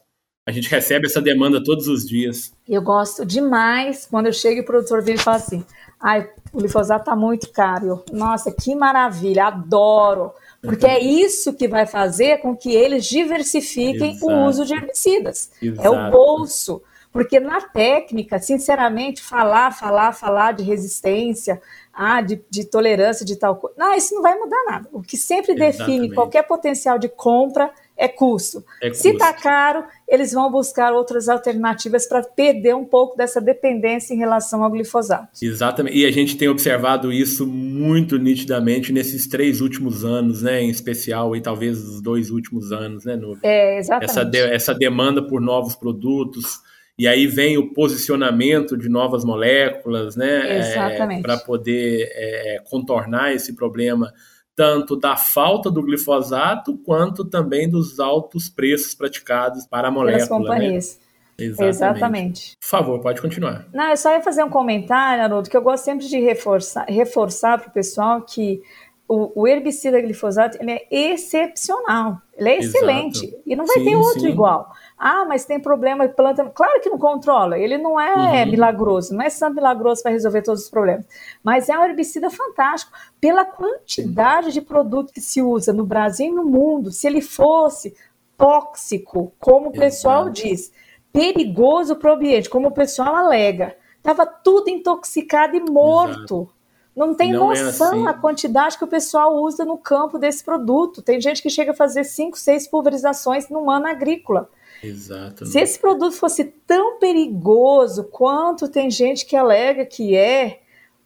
A gente recebe essa demanda todos os dias. Eu gosto demais quando eu chego e o produtor vem e fala assim: ai, o glifosato tá muito caro. Eu, Nossa, que maravilha, adoro. Porque é isso que vai fazer com que eles diversifiquem Exato. o uso de herbicidas. Exato. É o bolso. Porque na técnica, sinceramente, falar, falar, falar de resistência, ah, de, de tolerância de tal coisa. Não, isso não vai mudar nada. O que sempre Exatamente. define qualquer potencial de compra é custo. É Se está caro, eles vão buscar outras alternativas para perder um pouco dessa dependência em relação ao glifosato. Exatamente. E a gente tem observado isso muito nitidamente nesses três últimos anos, né? Em especial, e talvez os dois últimos anos, né, Nubia? É, exatamente. Essa, de, essa demanda por novos produtos e aí vem o posicionamento de novas moléculas, né? Exatamente. É, Para poder é, contornar esse problema, tanto da falta do glifosato, quanto também dos altos preços praticados para a molécula. Pelas né? companhias. Né? Exatamente. Exatamente. Por favor, pode continuar. Não, eu só ia fazer um comentário, Haroldo, que eu gosto sempre de reforçar, reforçar para o pessoal que o, o, herbicida glifosato ele é excepcional, ele é excelente Exato. e não vai sim, ter outro sim. igual. Ah, mas tem problema de planta. Claro que não controla, ele não é uhum. milagroso, não é santo milagroso para resolver todos os problemas. Mas é um herbicida fantástico pela quantidade de produto que se usa no Brasil e no mundo. Se ele fosse tóxico, como o pessoal Exato. diz, perigoso para o ambiente, como o pessoal alega, estava tudo intoxicado e morto. Exato. Não tem não é noção é assim. a quantidade que o pessoal usa no campo desse produto. Tem gente que chega a fazer 5, 6 pulverizações no ano agrícola. Exato. Se esse produto fosse tão perigoso quanto tem gente que alega que é,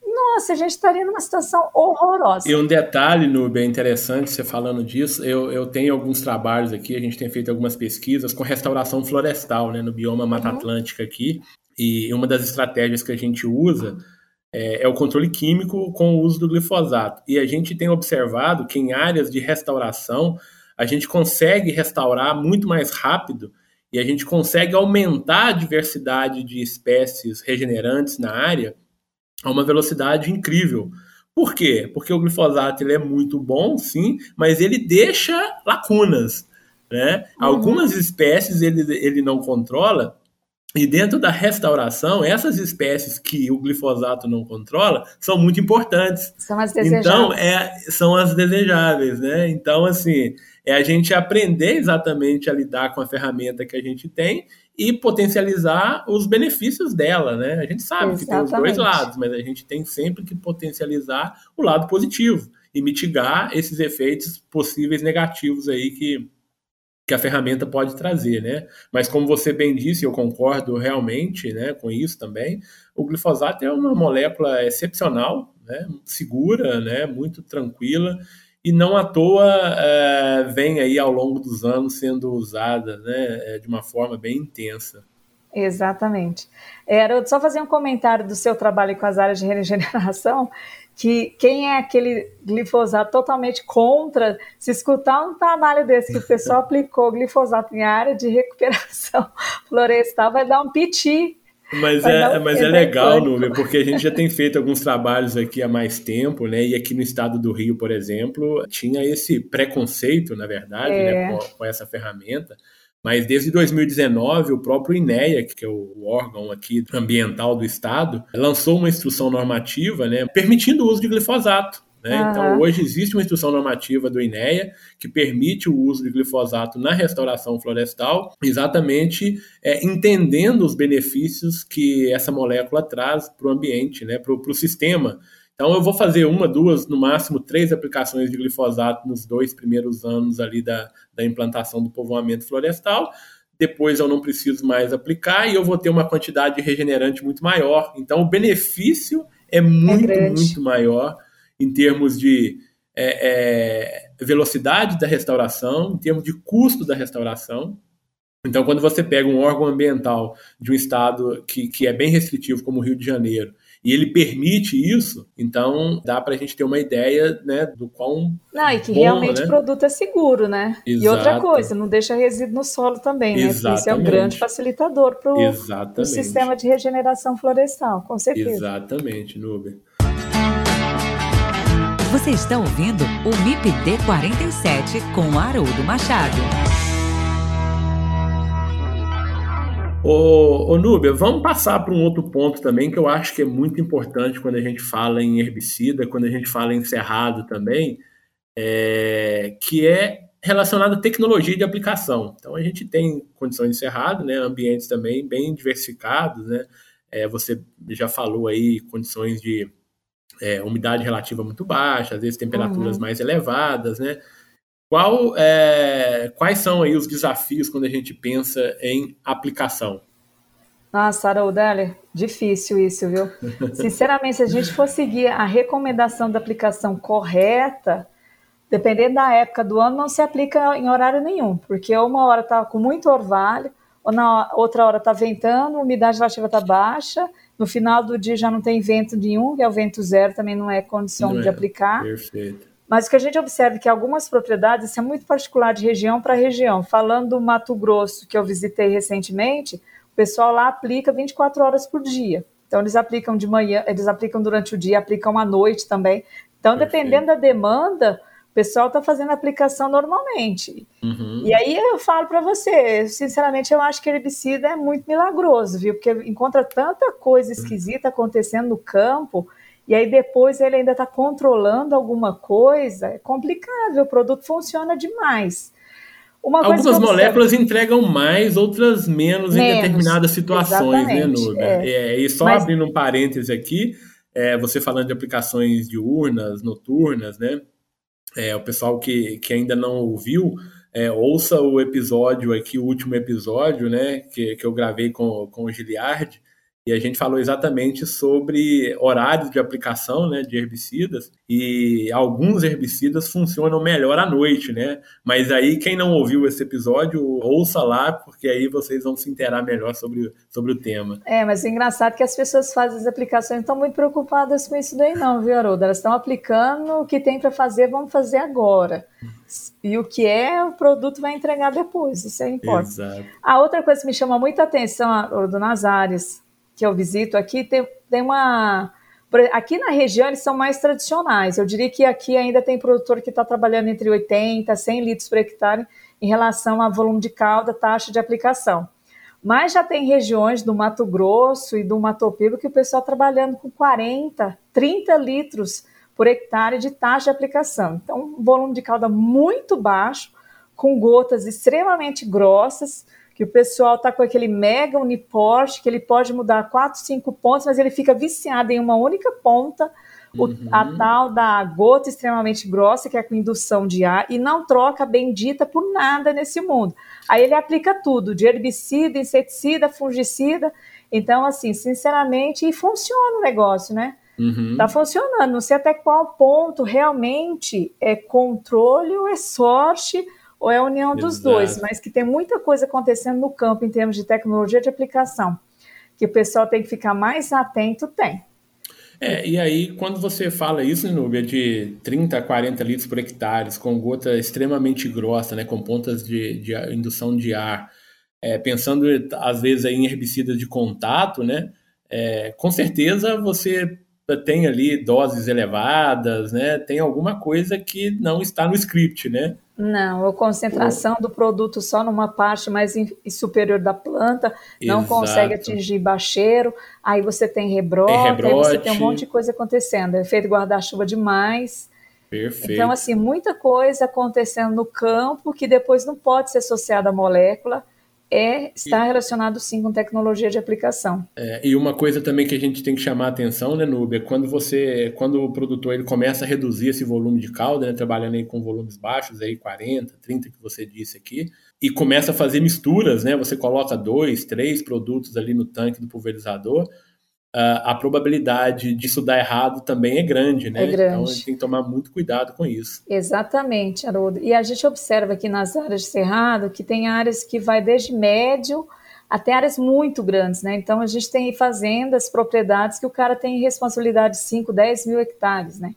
nossa, a gente estaria numa situação horrorosa. E um detalhe, Nube, é interessante você falando disso. Eu, eu tenho alguns trabalhos aqui, a gente tem feito algumas pesquisas com restauração florestal, né, no bioma Mata uhum. Atlântica aqui. E uma das estratégias que a gente usa é, é, o controle químico com o uso do glifosato. E a gente tem observado que em áreas de restauração a gente consegue restaurar muito mais rápido e a gente consegue aumentar a diversidade de espécies regenerantes na área a uma velocidade incrível. Por quê? Porque o glifosato ele é muito bom, sim, mas ele deixa lacunas. Né? Uhum. Algumas espécies ele, ele não controla, e dentro da restauração, essas espécies que o glifosato não controla são muito importantes. São as desejáveis. Então, é, são as desejáveis, né? Então, assim, é a gente aprender exatamente a lidar com a ferramenta que a gente tem e potencializar os benefícios dela, né? A gente sabe exatamente. que tem os dois lados, mas a gente tem sempre que potencializar o lado positivo e mitigar esses efeitos possíveis negativos aí que, que a ferramenta pode trazer, né? Mas como você bem disse, eu concordo realmente, né, com isso também. O glifosato é uma molécula excepcional, né, segura, né, muito tranquila e não à toa é, vem aí ao longo dos anos sendo usada, né, é, de uma forma bem intensa. Exatamente. Era só fazer um comentário do seu trabalho com as áreas de regeneração que quem é aquele glifosato totalmente contra, se escutar um trabalho desse que o pessoal aplicou glifosato em área de recuperação florestal, vai dar um piti. Mas é, mas é legal, Núbia, porque a gente já tem feito alguns trabalhos aqui há mais tempo, né? E aqui no estado do Rio, por exemplo, tinha esse preconceito, na verdade, né, é. né, com, com essa ferramenta. Mas desde 2019, o próprio INEA, que é o órgão aqui ambiental do estado, lançou uma instrução normativa, né, permitindo o uso de glifosato. Né? Uhum. Então, hoje existe uma instrução normativa do INEA que permite o uso de glifosato na restauração florestal, exatamente é, entendendo os benefícios que essa molécula traz para o ambiente, né, para o sistema então eu vou fazer uma, duas, no máximo três aplicações de glifosato nos dois primeiros anos ali da, da implantação do povoamento florestal. Depois eu não preciso mais aplicar e eu vou ter uma quantidade de regenerante muito maior. Então o benefício é muito, é muito maior em termos de é, é, velocidade da restauração, em termos de custo da restauração. Então, quando você pega um órgão ambiental de um estado que, que é bem restritivo, como o Rio de Janeiro, e ele permite isso, então dá para a gente ter uma ideia né, do quão. Não, e que bom, realmente né? o produto é seguro, né? Exato. E outra coisa, não deixa resíduo no solo também, né? Exatamente. Isso é um grande facilitador para o sistema de regeneração florestal, com certeza. Exatamente, Nuber. Você está ouvindo o MIPD 47 com Haroldo Machado. Ô, ô Núbia, vamos passar para um outro ponto também que eu acho que é muito importante quando a gente fala em herbicida, quando a gente fala em cerrado também, é, que é relacionado à tecnologia de aplicação. Então a gente tem condições de cerrado, né, ambientes também bem diversificados, né? É, você já falou aí condições de é, umidade relativa muito baixa, às vezes temperaturas uhum. mais elevadas, né? Qual, é, quais são aí os desafios quando a gente pensa em aplicação? Nossa, Haroldaler, difícil isso, viu? Sinceramente, se a gente for seguir a recomendação da aplicação correta, dependendo da época do ano, não se aplica em horário nenhum, porque uma hora está com muito orvalho, ou na outra hora está ventando, a umidade relativa está baixa, no final do dia já não tem vento nenhum, que é o vento zero, também não é condição não de é. aplicar. Perfeito. Mas o que a gente observa é que algumas propriedades, isso é muito particular de região para região. Falando do Mato Grosso, que eu visitei recentemente, o pessoal lá aplica 24 horas por dia. Então, eles aplicam de manhã, eles aplicam durante o dia, aplicam à noite também. Então, Perfeito. dependendo da demanda, o pessoal está fazendo a aplicação normalmente. Uhum. E aí eu falo para você, sinceramente, eu acho que herbicida é muito milagroso, viu? Porque encontra tanta coisa esquisita acontecendo no campo e aí depois ele ainda está controlando alguma coisa, é complicado, o produto funciona demais. Uma Algumas moléculas entregam mais, outras menos, menos em determinadas situações, né, Nubia? É. É, e só Mas... abrindo um parêntese aqui, é, você falando de aplicações diurnas, noturnas, né? É, o pessoal que, que ainda não ouviu, é, ouça o episódio aqui, o último episódio, né? Que, que eu gravei com, com o Giliard, e a gente falou exatamente sobre horários de aplicação né, de herbicidas e alguns herbicidas funcionam melhor à noite, né? Mas aí quem não ouviu esse episódio, ouça lá, porque aí vocês vão se inteirar melhor sobre, sobre o tema. É, mas é engraçado que as pessoas fazem as aplicações não estão muito preocupadas com isso daí não, viu, Haroldo? Elas estão aplicando o que tem para fazer, vamos fazer agora. E o que é, o produto vai entregar depois, isso é importante. Exato. A outra coisa que me chama muita atenção, Haroldo, nas áreas que eu visito aqui, tem, tem uma. Aqui na região eles são mais tradicionais. Eu diria que aqui ainda tem produtor que está trabalhando entre 80 a 100 litros por hectare em relação a volume de calda, taxa de aplicação. Mas já tem regiões do Mato Grosso e do Mato Piba que o pessoal tá trabalhando com 40, 30 litros por hectare de taxa de aplicação. Então, um volume de calda muito baixo, com gotas extremamente grossas, que o pessoal está com aquele mega uniporte, que ele pode mudar 4, 5 pontos, mas ele fica viciado em uma única ponta, uhum. a tal da gota extremamente grossa, que é com indução de ar, e não troca bendita por nada nesse mundo. Aí ele aplica tudo, de herbicida, inseticida, fungicida. Então, assim, sinceramente, e funciona o negócio, né? Uhum. Tá funcionando. Não sei até qual ponto realmente é controle ou é sorte ou é a união Exato. dos dois, mas que tem muita coisa acontecendo no campo em termos de tecnologia de aplicação, que o pessoal tem que ficar mais atento, tem. É, e aí, quando você fala isso, Nubia, de 30 a 40 litros por hectare, com gota extremamente grossa, né, com pontas de, de indução de ar, é, pensando às vezes em herbicidas de contato, né, é, com certeza você tem ali doses elevadas, né, tem alguma coisa que não está no script, né? Não, a concentração do produto só numa parte mais superior da planta, não Exato. consegue atingir bacheiro, aí você tem rebrote, tem aí você tem um monte de coisa acontecendo, efeito guarda-chuva demais. Perfeito. Então, assim, muita coisa acontecendo no campo que depois não pode ser associada à molécula, é, está relacionado sim com tecnologia de aplicação. É, e uma coisa também que a gente tem que chamar a atenção, né, Nubia, quando você, quando o produtor ele começa a reduzir esse volume de calda, né, trabalhando aí com volumes baixos, aí 40, 30 que você disse aqui, e começa a fazer misturas, né, você coloca dois, três produtos ali no tanque do pulverizador, a probabilidade disso dar errado também é grande, né? É grande. Então a gente tem que tomar muito cuidado com isso. Exatamente, Haroldo. E a gente observa aqui nas áreas de cerrado que tem áreas que vai desde médio até áreas muito grandes, né? Então a gente tem fazendas, propriedades que o cara tem responsabilidade de 5, 10 mil hectares, né?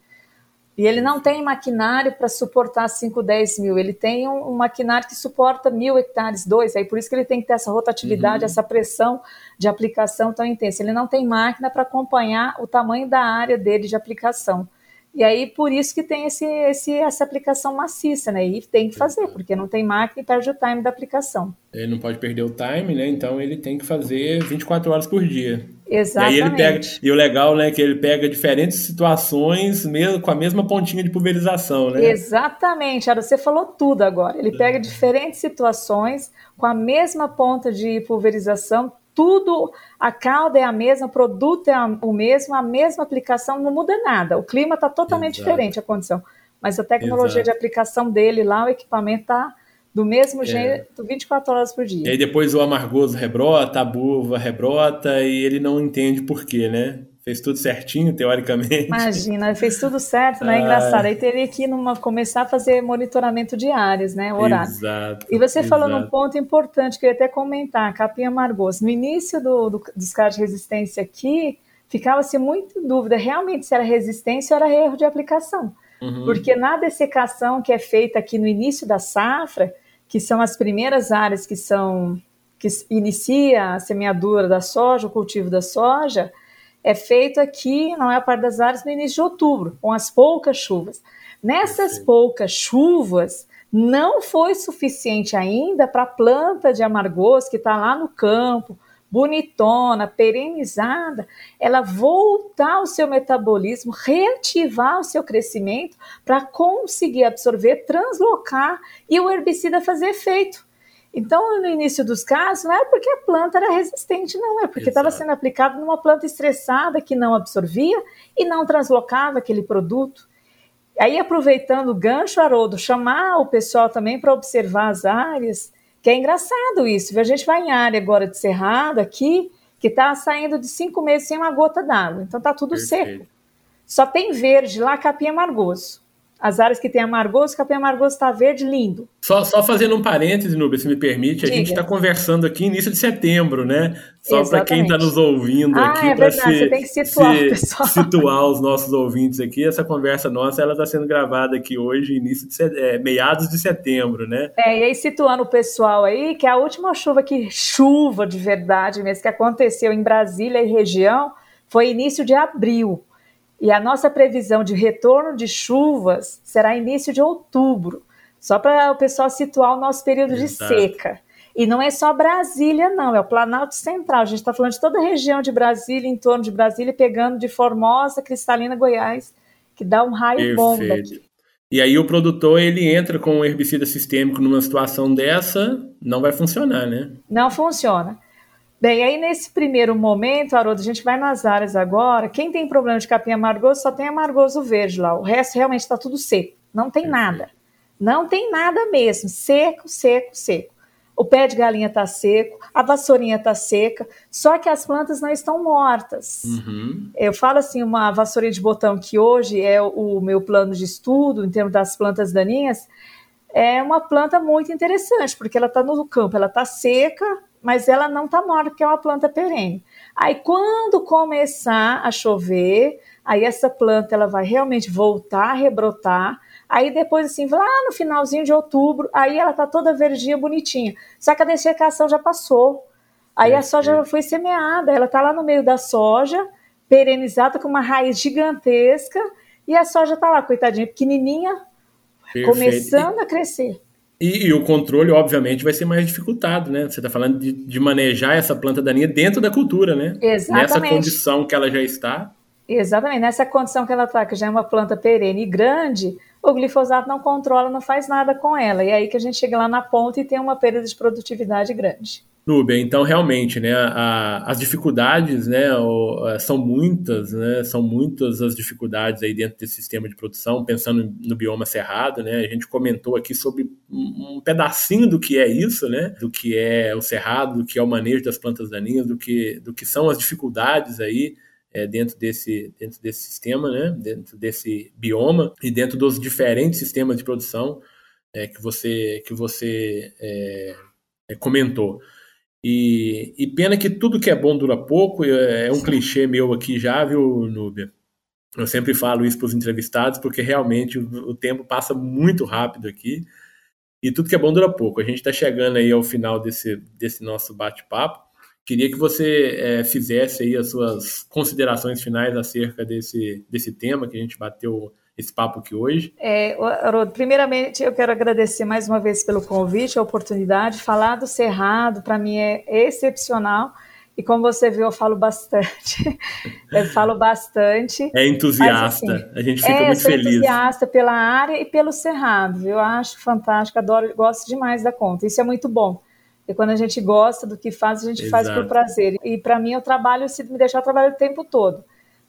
E ele não tem maquinário para suportar 5, 10 mil, ele tem um, um, maquinário que suporta mil hectares, dois, aí por isso que ele tem que ter essa rotatividade, uhum. essa pressão de aplicação tão intensa. Ele não tem máquina para acompanhar o tamanho da área dele de aplicação. E aí, por isso que tem esse, esse, essa aplicação maciça, né? E tem que fazer, porque não tem máquina e perde o time da aplicação. Ele não pode perder o time, né? Então ele tem que fazer 24 horas por dia. Exatamente. E, ele pega, e o legal, né, é que ele pega diferentes situações mesmo com a mesma pontinha de pulverização, né? Exatamente, Ara, você falou tudo agora. Ele pega diferentes situações com a mesma ponta de pulverização, tudo, a calda é a mesma, o produto é o mesmo, a mesma aplicação, não muda nada. O clima está totalmente Exato. diferente, a condição. Mas a tecnologia Exato. de aplicação dele lá, o equipamento está do mesmo é. jeito, 24 horas por dia. E aí depois o amargoso rebrota, a buva rebrota e ele não entende por quê, né? Fez tudo certinho, teoricamente. Imagina, fez tudo certo, né? Ah. Engraçado. Aí teria que numa, começar a fazer monitoramento de áreas, né? Horário. Exato. E você exato. falou num ponto importante que eu ia até comentar, capim amargoso. No início do, do, dos casos de resistência aqui, ficava-se muito em dúvida realmente se era resistência ou era erro de aplicação. Uhum. Porque na dessecação que é feita aqui no início da safra, que são as primeiras áreas que são que inicia a semeadura da soja, o cultivo da soja, é feito aqui, na maior parte das áreas, no início de outubro, com as poucas chuvas. Nessas poucas chuvas, não foi suficiente ainda para a planta de amargoso que está lá no campo, bonitona, perenizada, ela voltar ao seu metabolismo, reativar o seu crescimento para conseguir absorver, translocar e o herbicida fazer efeito. Então, no início dos casos, não é porque a planta era resistente, não, é porque estava sendo aplicado numa planta estressada que não absorvia e não translocava aquele produto. Aí, aproveitando o gancho, Haroldo, chamar o pessoal também para observar as áreas, que é engraçado isso. A gente vai em área agora de cerrado aqui, que está saindo de cinco meses sem uma gota d'água. Então está tudo Perfeito. seco. Só tem verde lá, capim amargoso. As áreas que tem amargoso, capim amargoso está verde, lindo. Só, só fazendo um parêntese, Nubia, se me permite, a gente está conversando aqui início de setembro, né? Só para quem está nos ouvindo ah, aqui, é para se, tem que situar, se, situar os nossos ouvintes aqui. Essa conversa nossa, ela está sendo gravada aqui hoje, início de é, meados de setembro, né? É, e aí situando o pessoal aí, que a última chuva que chuva de verdade mesmo que aconteceu em Brasília e região foi início de abril. E a nossa previsão de retorno de chuvas será início de outubro, só para o pessoal situar o nosso período Exato. de seca. E não é só Brasília, não, é o Planalto Central. A gente está falando de toda a região de Brasília, em torno de Brasília, pegando de Formosa, Cristalina, Goiás, que dá um raio Perfeito. bom daqui. E aí o produtor ele entra com um herbicida sistêmico numa situação dessa, não vai funcionar, né? Não funciona. Bem, aí nesse primeiro momento, Haroldo, a gente vai nas áreas agora. Quem tem problema de capim amargoso só tem amargoso verde lá. O resto realmente está tudo seco. Não tem nada. Não tem nada mesmo. Seco, seco, seco. O pé de galinha está seco, a vassourinha está seca, só que as plantas não estão mortas. Uhum. Eu falo assim, uma vassourinha de botão que hoje é o meu plano de estudo em termos das plantas daninhas, é uma planta muito interessante, porque ela está no campo, ela está seca, mas ela não está morta porque é uma planta perene. Aí quando começar a chover, aí essa planta ela vai realmente voltar a rebrotar. Aí depois assim, lá no finalzinho de outubro, aí ela tá toda verdinha, bonitinha. Só que a dessecação já passou. Aí é, a soja é. foi semeada, ela tá lá no meio da soja, perenizada com uma raiz gigantesca, e a soja tá lá, coitadinha, pequenininha, Perfeito. começando a crescer. E, e, o controle, obviamente, vai ser mais dificultado, né? Você está falando de, de, manejar essa planta daninha dentro da cultura, né? Exatamente. Nessa condição que ela já está. Exatamente, nessa condição que ela está, que já é uma planta perene e grande, o glifosato não controla, não faz nada com ela. E é aí que a gente chega lá na ponta e tem uma perda de produtividade grande. Nubia, então realmente, né, a, as dificuldades, né, é, são muitas, né, são muitas as dificuldades aí dentro desse sistema de produção, pensando no bioma cerrado, né, a gente comentou aqui sobre um, pedacinho do que é isso, né, do que é o cerrado, do que é o manejo das plantas daninhas, do que, do que são as dificuldades aí é, dentro, desse, dentro desse sistema, né, dentro desse bioma e dentro dos diferentes sistemas de produção é, que você, que você é comentou. E, e, pena que tudo que é bom dura pouco, é, é um clichê meu aqui já, viu, Núbia? Eu sempre falo isso para os entrevistados, porque realmente o, o, tempo passa muito rápido aqui. E tudo que é bom dura pouco. A gente está chegando aí ao final desse, desse nosso bate-papo. Queria que você é, fizesse aí as suas considerações finais acerca desse, desse tema que a gente bateu esse papo aqui hoje. É, Haroldo, primeiramente eu quero agradecer mais uma vez pelo convite, a oportunidade. Falar do Cerrado, para mim, é excepcional. E como você viu, eu falo bastante. eu falo bastante. É entusiasta. Mas, assim, a gente fica é, muito feliz. entusiasta pela área e pelo Cerrado. Eu acho fantástico, adoro, gosto demais da conta. Isso é muito bom. E quando a gente gosta do que faz, a gente Exato. faz por prazer. E para mim, o trabalho, se me deixar, eu trabalho o tempo todo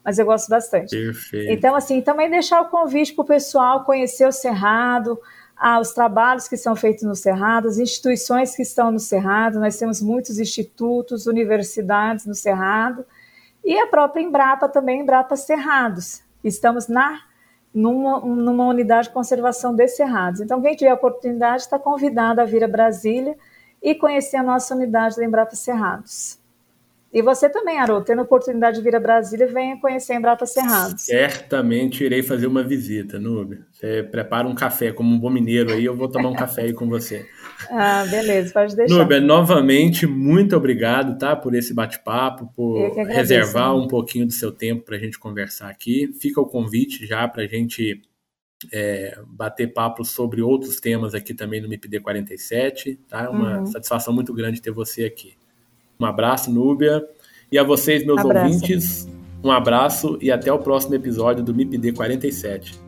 mas eu gosto bastante. Perfeito. Então, assim, também deixar o convite para o pessoal conhecer o Cerrado, ah, os trabalhos que são feitos no Cerrado, as instituições que estão no Cerrado, nós temos muitos institutos, universidades no Cerrado, e a própria Embrapa também, Embrapa Cerrados. Estamos na numa, numa unidade de conservação de cerrados. Então, quem tiver a oportunidade está convidado a vir a Brasília e conhecer a nossa unidade da Embrapa Cerrados. E você também, Haroldo, tendo a oportunidade de vir a Brasília, venha conhecer Embrapa Cerrado. Certamente irei fazer uma visita, Nube. Você prepara um café, como um bom mineiro aí, eu vou tomar um café aí com você. Ah, beleza, pode deixar. Nube, novamente, muito obrigado, tá, por esse bate-papo, por agradeço, reservar né? um pouquinho do seu tempo para a gente conversar aqui. Fica o convite já para a gente é, bater papo sobre outros temas aqui também no MIPD 47, tá? Uma uhum. satisfação muito grande ter você aqui. Um abraço, Núbia. E a vocês, meus abraço. ouvintes, um abraço e até o próximo episódio do MIPD 47.